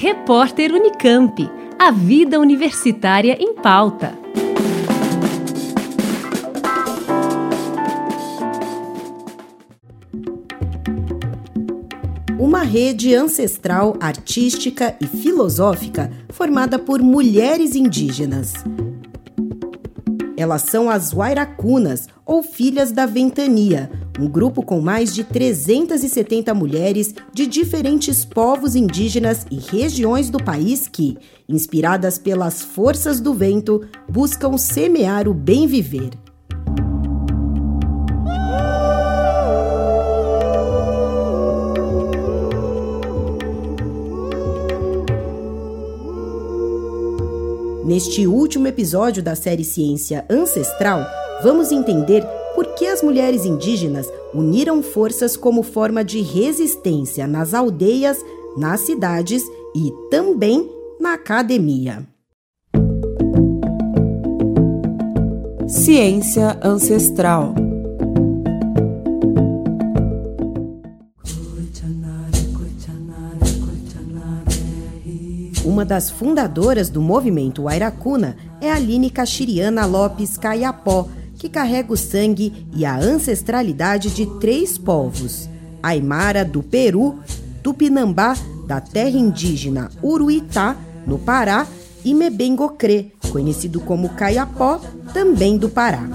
Repórter Unicamp. A vida universitária em pauta. Uma rede ancestral, artística e filosófica formada por mulheres indígenas. Elas são as Wairacunas, ou Filhas da Ventania, um grupo com mais de 370 mulheres de diferentes povos indígenas e regiões do país que, inspiradas pelas forças do vento, buscam semear o bem viver. Neste último episódio da série Ciência Ancestral, vamos entender por que as mulheres indígenas uniram forças como forma de resistência nas aldeias, nas cidades e também na academia. Ciência Ancestral Uma das fundadoras do movimento Wairacuna é Aline Cachiriana Lopes Caiapó, que carrega o sangue e a ancestralidade de três povos: Aimara do Peru, Tupinambá da terra indígena Uruitá, no Pará, e Mebengocré, conhecido como Caiapó, também do Pará.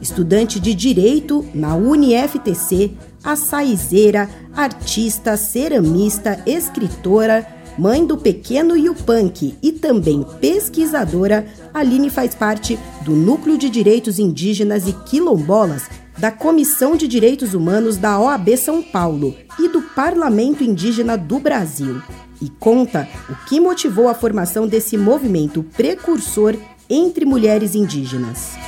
Estudante de Direito na UniFTC, açaizeira, artista, ceramista, escritora, mãe do pequeno Yupanqui e também pesquisadora, Aline faz parte do Núcleo de Direitos Indígenas e Quilombolas da Comissão de Direitos Humanos da OAB São Paulo e do Parlamento Indígena do Brasil. E conta o que motivou a formação desse movimento precursor entre mulheres indígenas.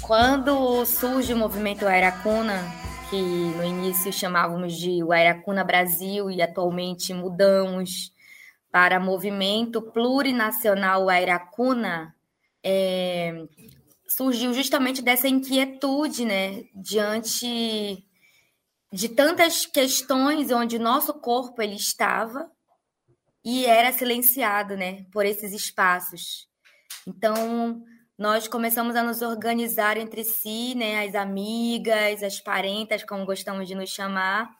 Quando surge o movimento Airacuna, que no início chamávamos de Airacuna Brasil e atualmente mudamos para Movimento Plurinacional Airacuna, é, surgiu justamente dessa inquietude, né, diante de tantas questões onde o nosso corpo ele estava e era silenciado, né, por esses espaços. Então, nós começamos a nos organizar entre si, né, as amigas, as parentas, como gostamos de nos chamar,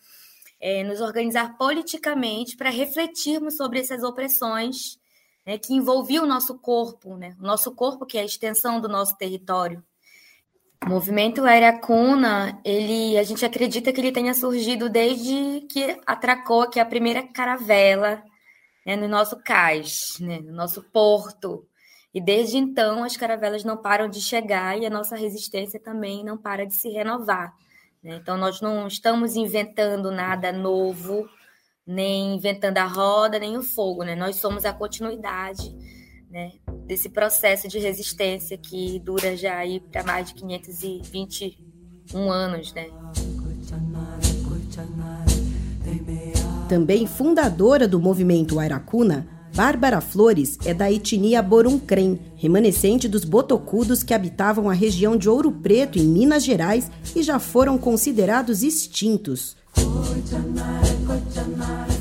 é, nos organizar politicamente para refletirmos sobre essas opressões né, que envolviam o nosso corpo, né, o nosso corpo que é a extensão do nosso território. O movimento Aeracuna, ele, a gente acredita que ele tenha surgido desde que atracou aqui a primeira caravela né, no nosso cais, né, no nosso porto, e desde então as caravelas não param de chegar e a nossa resistência também não para de se renovar. Né? Então nós não estamos inventando nada novo, nem inventando a roda, nem o fogo. Né? Nós somos a continuidade né, desse processo de resistência que dura já aí para mais de 521 anos. Né? Também fundadora do movimento Airacuna, Bárbara Flores é da etnia Boruncrem, remanescente dos botocudos que habitavam a região de Ouro Preto, em Minas Gerais, e já foram considerados extintos.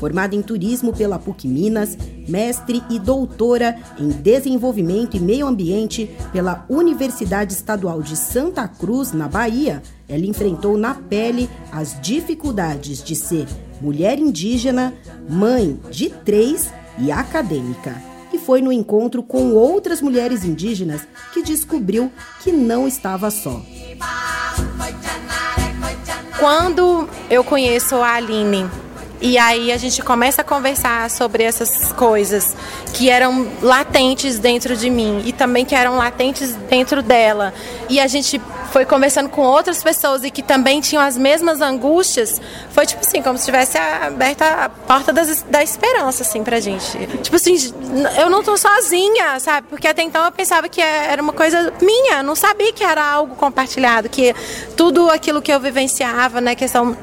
Formada em turismo pela PUC Minas, mestre e doutora em desenvolvimento e meio ambiente pela Universidade Estadual de Santa Cruz, na Bahia, ela enfrentou na pele as dificuldades de ser mulher indígena, mãe de três e acadêmica. E foi no encontro com outras mulheres indígenas que descobriu que não estava só. Quando eu conheço a Aline e aí a gente começa a conversar sobre essas coisas que eram latentes dentro de mim e também que eram latentes dentro dela. E a gente foi conversando com outras pessoas e que também tinham as mesmas angústias. Foi tipo assim, como se tivesse aberto a porta das, da esperança, assim, pra gente. Tipo assim, eu não tô sozinha, sabe? Porque até então eu pensava que era uma coisa minha, não sabia que era algo compartilhado, que tudo aquilo que eu vivenciava, né, questão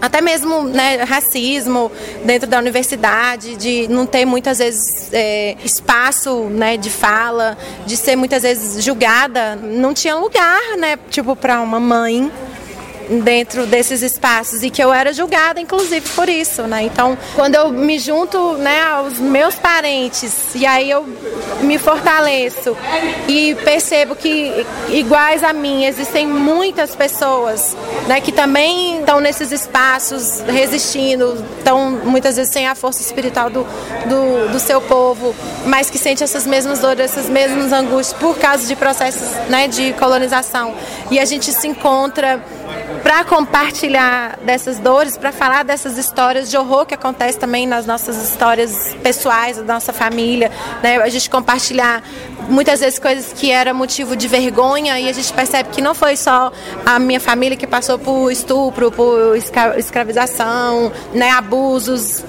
até mesmo né, racismo dentro da universidade, de não ter muitas vezes é, espaço né, de fala, de ser muitas vezes julgada, não tinha lugar, né, tipo, para uma mãe dentro desses espaços e que eu era julgada, inclusive, por isso, né? Então, quando eu me junto né, aos meus parentes e aí eu me fortaleço e percebo que iguais a mim existem muitas pessoas né, que também estão nesses espaços resistindo, estão muitas vezes sem a força espiritual do, do, do seu povo, mas que sente essas mesmas dores, essas mesmas angústias por causa de processos né, de colonização. E a gente se encontra para compartilhar dessas dores, para falar dessas histórias de horror que acontece também nas nossas histórias pessoais, da nossa família, né? A gente compartilhar muitas vezes coisas que era motivo de vergonha e a gente percebe que não foi só a minha família que passou por estupro, por escravização, né, abusos,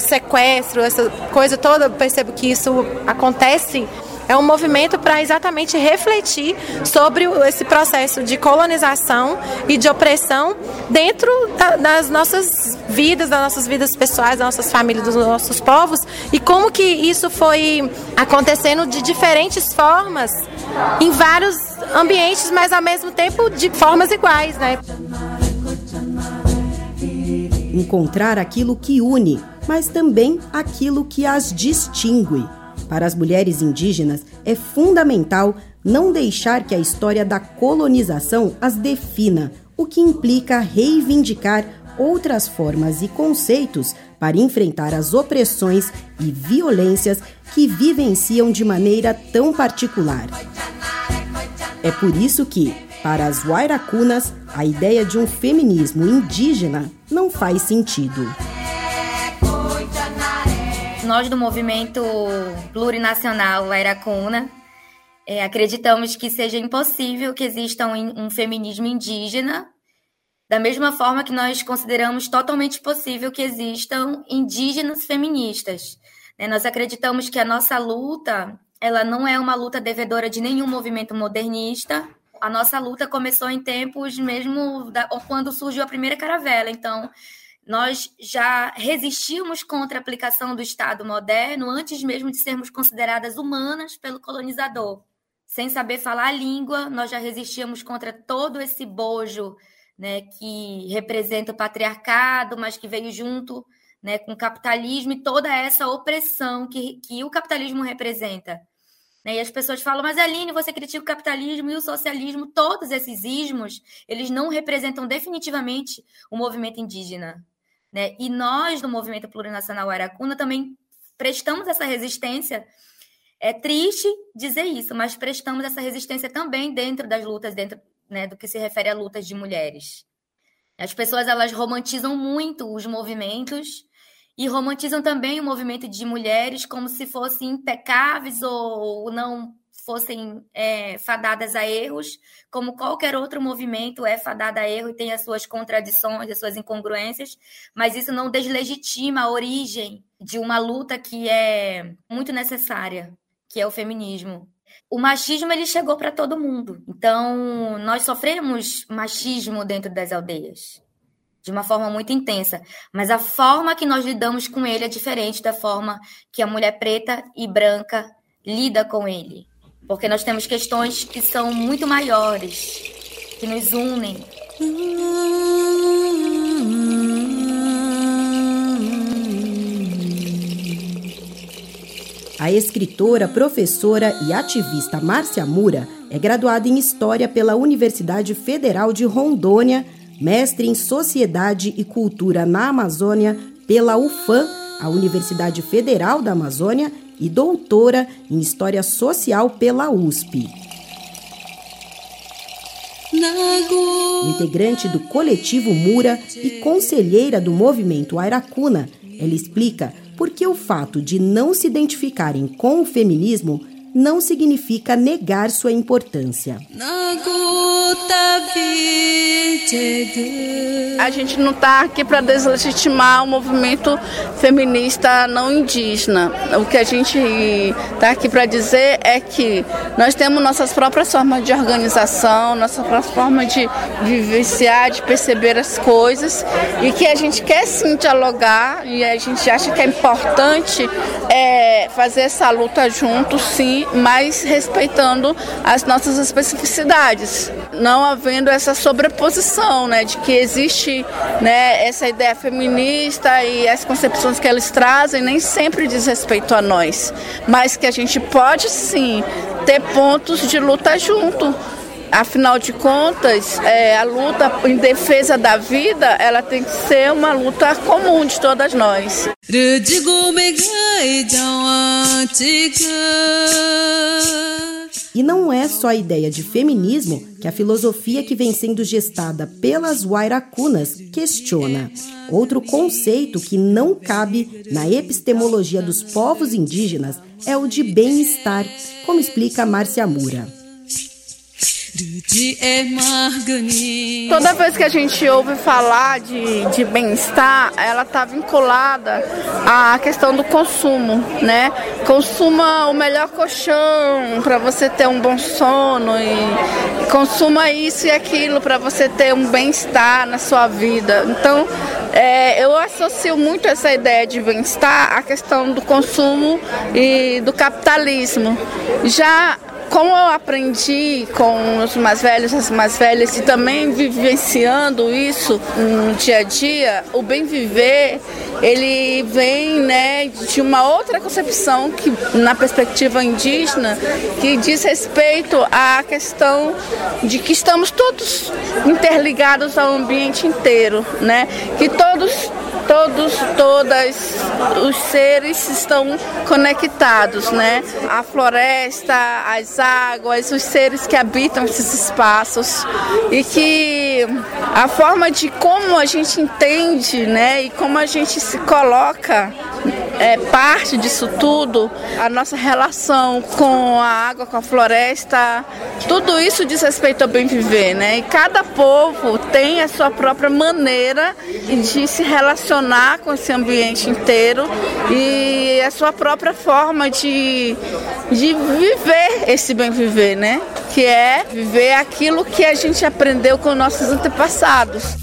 sequestro, essa coisa toda, eu percebo que isso acontece é um movimento para exatamente refletir sobre esse processo de colonização e de opressão dentro da, das nossas vidas, das nossas vidas pessoais, das nossas famílias, dos nossos povos e como que isso foi acontecendo de diferentes formas em vários ambientes, mas ao mesmo tempo de formas iguais, né? Encontrar aquilo que une, mas também aquilo que as distingue para as mulheres indígenas, é fundamental não deixar que a história da colonização as defina, o que implica reivindicar outras formas e conceitos para enfrentar as opressões e violências que vivenciam de maneira tão particular. É por isso que, para as Wairacunas, a ideia de um feminismo indígena não faz sentido. Nós do movimento plurinacional Airacuna é, acreditamos que seja impossível que exista um, um feminismo indígena, da mesma forma que nós consideramos totalmente possível que existam indígenas feministas. Né? Nós acreditamos que a nossa luta ela não é uma luta devedora de nenhum movimento modernista. A nossa luta começou em tempos mesmo da, quando surgiu a primeira caravela. Então, nós já resistimos contra a aplicação do Estado moderno antes mesmo de sermos consideradas humanas pelo colonizador. Sem saber falar a língua, nós já resistíamos contra todo esse bojo né, que representa o patriarcado, mas que veio junto né, com o capitalismo e toda essa opressão que, que o capitalismo representa. Né? E as pessoas falam, mas Aline, você critica o capitalismo e o socialismo, todos esses ismos, eles não representam definitivamente o movimento indígena. Né? E nós, do Movimento Plurinacional Aracuna, também prestamos essa resistência. É triste dizer isso, mas prestamos essa resistência também dentro das lutas, dentro né, do que se refere a lutas de mulheres. As pessoas elas romantizam muito os movimentos e romantizam também o movimento de mulheres como se fossem impecáveis ou não fossem é, fadadas a erros, como qualquer outro movimento é fadada a erro e tem as suas contradições, as suas incongruências, mas isso não deslegitima a origem de uma luta que é muito necessária, que é o feminismo. O machismo ele chegou para todo mundo. Então, nós sofremos machismo dentro das aldeias de uma forma muito intensa, mas a forma que nós lidamos com ele é diferente da forma que a mulher preta e branca lida com ele porque nós temos questões que são muito maiores, que nos unem. A escritora, professora e ativista Márcia Mura é graduada em História pela Universidade Federal de Rondônia, mestre em Sociedade e Cultura na Amazônia pela UFAM, a Universidade Federal da Amazônia, e doutora em História Social pela USP. Integrante do coletivo Mura e conselheira do movimento Airacuna, ela explica por que o fato de não se identificarem com o feminismo não significa negar sua importância. A gente não está aqui para deslegitimar o movimento feminista não indígena. O que a gente está aqui para dizer é que nós temos nossas próprias formas de organização, nossa própria forma de vivenciar, de perceber as coisas e que a gente quer sim dialogar e a gente acha que é importante é, fazer essa luta junto, sim, mas respeitando as nossas especificidades. não havendo essa sobreposição, né, de que existe, né, essa ideia feminista e as concepções que eles trazem nem sempre diz respeito a nós, mas que a gente pode sim ter pontos de luta junto. Afinal de contas, é, a luta em defesa da vida, ela tem que ser uma luta comum de todas nós. E não é só a ideia de feminismo que a filosofia que vem sendo gestada pelas Wairacunas questiona. Outro conceito que não cabe na epistemologia dos povos indígenas é o de bem-estar, como explica Márcia Mura. Toda vez que a gente ouve falar de, de bem-estar, ela está vinculada à questão do consumo, né? Consuma o melhor colchão para você ter um bom sono e consuma isso e aquilo para você ter um bem-estar na sua vida. Então, é, eu associo muito essa ideia de bem-estar à questão do consumo e do capitalismo. Já como eu aprendi com os mais velhos, as mais velhas, e também vivenciando isso no dia a dia, o bem viver, ele vem né, de uma outra concepção que, na perspectiva indígena, que diz respeito à questão de que estamos todos interligados ao ambiente inteiro, né? Que todos todos, todas os seres estão conectados, né? A floresta, as águas, os seres que habitam esses espaços e que a forma de como a gente entende, né, e como a gente se coloca é parte disso tudo, a nossa relação com a água, com a floresta, tudo isso diz respeito ao bem viver, né? E cada povo tem a sua própria maneira de se relacionar com esse ambiente inteiro e a sua própria forma de, de viver esse bem viver, né? Que é viver aquilo que a gente aprendeu com nossos antepassados.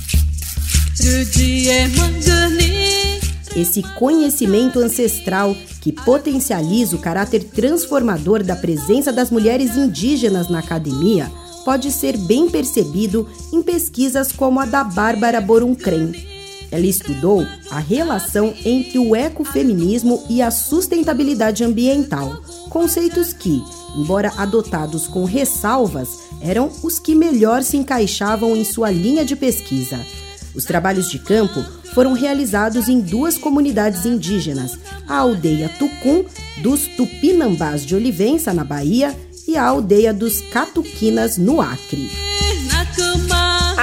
Esse conhecimento ancestral que potencializa o caráter transformador da presença das mulheres indígenas na academia pode ser bem percebido em pesquisas como a da Bárbara Boruncrem. Ela estudou a relação entre o ecofeminismo e a sustentabilidade ambiental, conceitos que, embora adotados com ressalvas, eram os que melhor se encaixavam em sua linha de pesquisa. Os trabalhos de campo foram realizados em duas comunidades indígenas, a aldeia Tucum dos Tupinambás de Olivença, na Bahia, e a aldeia dos Catuquinas, no Acre.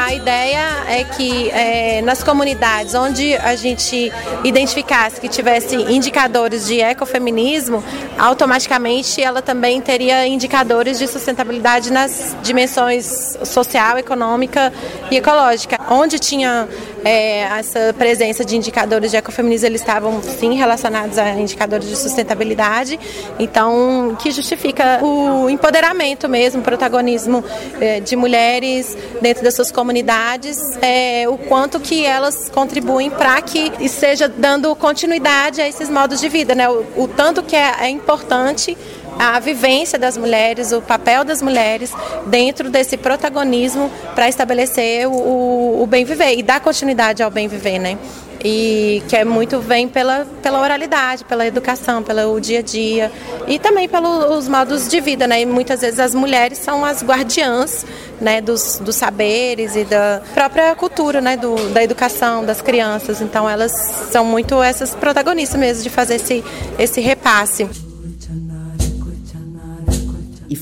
A ideia é que é, nas comunidades onde a gente identificasse que tivesse indicadores de ecofeminismo, automaticamente ela também teria indicadores de sustentabilidade nas dimensões social, econômica e ecológica. Onde tinha é, essa presença de indicadores de ecofeminismo, eles estavam sim relacionados a indicadores de sustentabilidade, então que justifica o empoderamento mesmo, o protagonismo é, de mulheres dentro das suas comunidades, é, o quanto que elas contribuem para que esteja dando continuidade a esses modos de vida, né? o, o tanto que é, é importante a vivência das mulheres, o papel das mulheres dentro desse protagonismo para estabelecer o, o, bem viver e dar continuidade ao bem viver, né? E que é muito vem pela, pela oralidade, pela educação, pelo dia a dia e também pelos modos de vida, né? E muitas vezes as mulheres são as guardiãs, né, dos, dos saberes e da própria cultura, né, do, da educação das crianças. Então elas são muito essas protagonistas mesmo de fazer esse, esse repasse.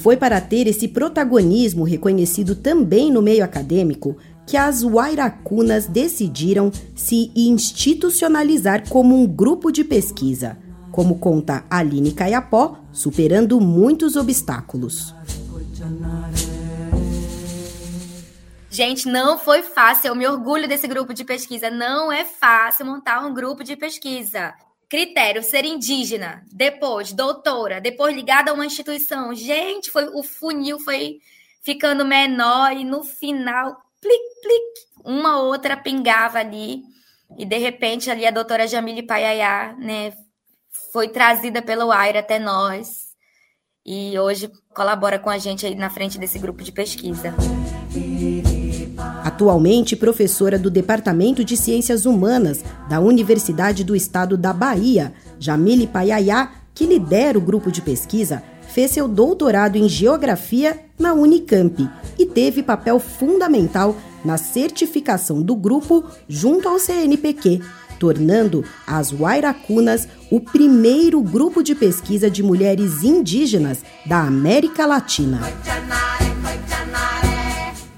Foi para ter esse protagonismo reconhecido também no meio acadêmico que as Wairacunas decidiram se institucionalizar como um grupo de pesquisa, como conta Aline Caiapó, superando muitos obstáculos. Gente, não foi fácil. Eu me orgulho desse grupo de pesquisa. Não é fácil montar um grupo de pesquisa. Critério, ser indígena, depois doutora, depois ligada a uma instituição. Gente, foi o funil foi ficando menor e no final, plic, plic, uma outra pingava ali. E de repente ali a doutora Jamile Paiaiá, né, foi trazida pelo Aira até nós. E hoje colabora com a gente aí na frente desse grupo de pesquisa. Atualmente professora do Departamento de Ciências Humanas da Universidade do Estado da Bahia, Jamile Paiaiá, que lidera o grupo de pesquisa, fez seu doutorado em Geografia na Unicamp e teve papel fundamental na certificação do grupo junto ao CNPq, tornando as Wairacunas o primeiro grupo de pesquisa de mulheres indígenas da América Latina.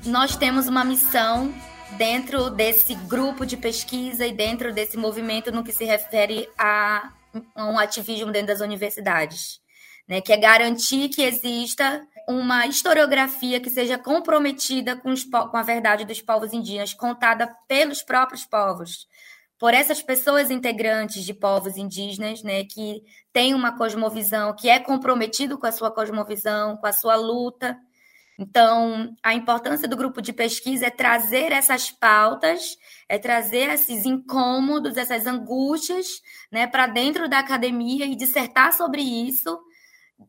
Nós temos uma missão dentro desse grupo de pesquisa e dentro desse movimento no que se refere a um ativismo dentro das universidades, né, que é garantir que exista uma historiografia que seja comprometida com, os, com a verdade dos povos indígenas, contada pelos próprios povos, por essas pessoas integrantes de povos indígenas, né, que têm uma cosmovisão, que é comprometido com a sua cosmovisão, com a sua luta. Então, a importância do grupo de pesquisa é trazer essas pautas, é trazer esses incômodos, essas angústias, né, para dentro da academia e dissertar sobre isso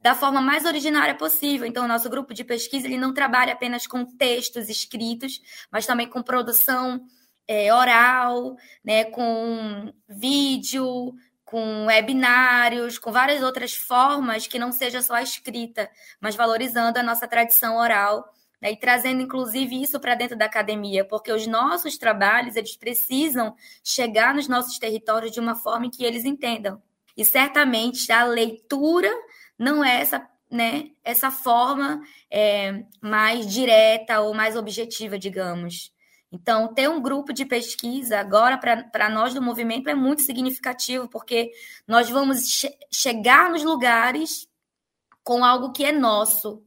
da forma mais originária possível. Então, o nosso grupo de pesquisa ele não trabalha apenas com textos escritos, mas também com produção é, oral, né, com vídeo, com webinários, com várias outras formas que não seja só a escrita, mas valorizando a nossa tradição oral né, e trazendo inclusive isso para dentro da academia, porque os nossos trabalhos eles precisam chegar nos nossos territórios de uma forma que eles entendam. E certamente a leitura não é essa né, essa forma é, mais direta ou mais objetiva, digamos. Então, ter um grupo de pesquisa agora para nós do movimento é muito significativo, porque nós vamos che chegar nos lugares com algo que é nosso.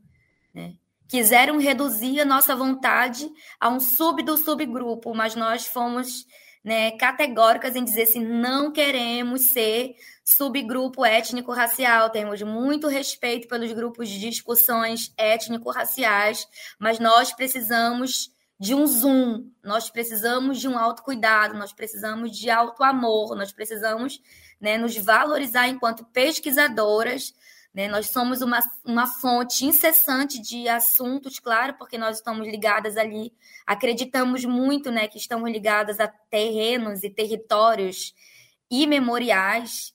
Né? Quiseram reduzir a nossa vontade a um sub do subgrupo, mas nós fomos né, categóricas em dizer assim: não queremos ser subgrupo étnico-racial, temos muito respeito pelos grupos de discussões étnico-raciais, mas nós precisamos de um zoom, nós precisamos de um autocuidado, nós precisamos de autoamor, nós precisamos né, nos valorizar enquanto pesquisadoras. Né? Nós somos uma, uma fonte incessante de assuntos, claro, porque nós estamos ligadas ali, acreditamos muito né, que estamos ligadas a terrenos e territórios imemoriais,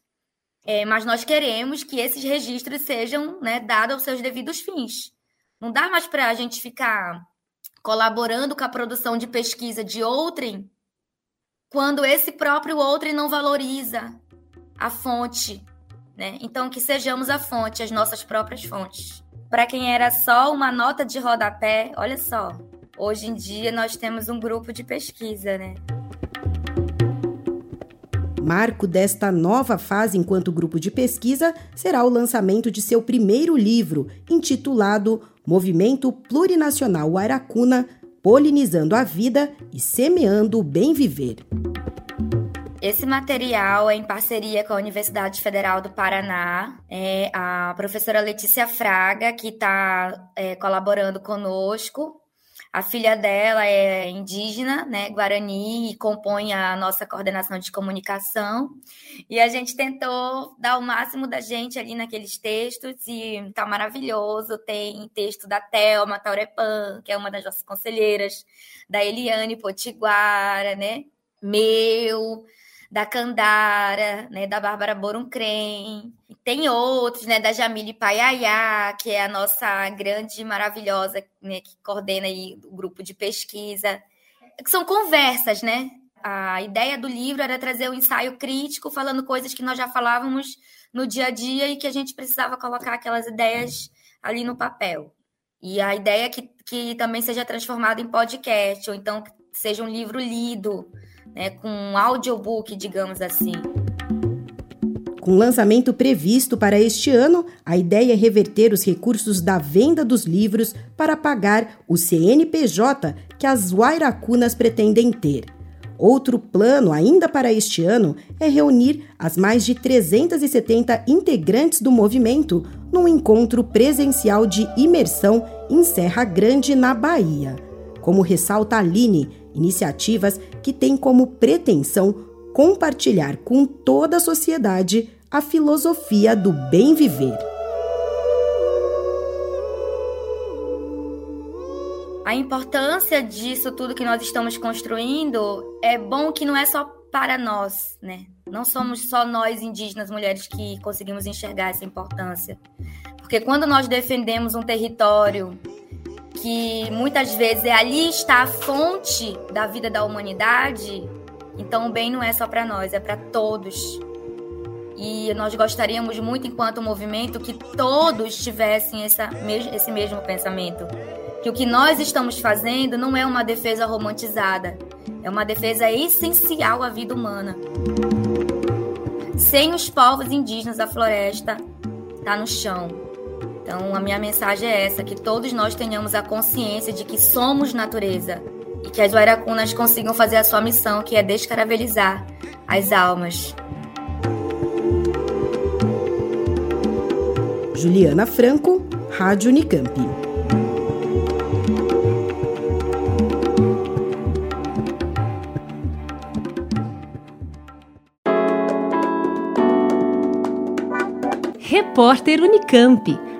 é, mas nós queremos que esses registros sejam né, dados aos seus devidos fins. Não dá mais para a gente ficar colaborando com a produção de pesquisa de outrem, quando esse próprio outrem não valoriza a fonte, né? Então que sejamos a fonte, as nossas próprias fontes. Para quem era só uma nota de rodapé, olha só, hoje em dia nós temos um grupo de pesquisa, né? Marco desta nova fase enquanto grupo de pesquisa será o lançamento de seu primeiro livro, intitulado Movimento Plurinacional Aracuna, polinizando a vida e semeando o bem viver. Esse material é em parceria com a Universidade Federal do Paraná. É a professora Letícia Fraga, que está é, colaborando conosco. A filha dela é indígena, né, Guarani, e compõe a nossa coordenação de comunicação. E a gente tentou dar o máximo da gente ali naqueles textos, e tá maravilhoso. Tem texto da Thelma Taurepan, que é uma das nossas conselheiras, da Eliane Potiguara, né? Meu, da Candara, né, da Bárbara Boruncrem. Tem outros, né, da Jamile Paiaiá, que é a nossa grande maravilhosa, né, que coordena aí o grupo de pesquisa. São conversas, né? A ideia do livro era trazer um ensaio crítico, falando coisas que nós já falávamos no dia a dia e que a gente precisava colocar aquelas ideias ali no papel. E a ideia é que, que também seja transformado em podcast, ou então seja um livro lido, né, com um audiobook, digamos assim. Com lançamento previsto para este ano, a ideia é reverter os recursos da venda dos livros para pagar o CNPJ que as Wairacunas pretendem ter. Outro plano, ainda para este ano, é reunir as mais de 370 integrantes do movimento num encontro presencial de imersão em Serra Grande, na Bahia. Como ressalta Aline, iniciativas que têm como pretensão compartilhar com toda a sociedade a filosofia do bem viver. a importância disso tudo que nós estamos construindo é bom que não é só para nós, né? Não somos só nós indígenas mulheres que conseguimos enxergar essa importância. Porque quando nós defendemos um território que muitas vezes é ali está a fonte da vida da humanidade, então o bem não é só para nós, é para todos. E nós gostaríamos muito, enquanto movimento, que todos tivessem essa, esse mesmo pensamento que o que nós estamos fazendo não é uma defesa romantizada, é uma defesa essencial à vida humana. Sem os povos indígenas, a floresta está no chão. Então, a minha mensagem é essa: que todos nós tenhamos a consciência de que somos natureza e que as Wairacunas consigam fazer a sua missão, que é descaravelizar as almas. Juliana Franco, Rádio Unicamp. Repórter Unicamp.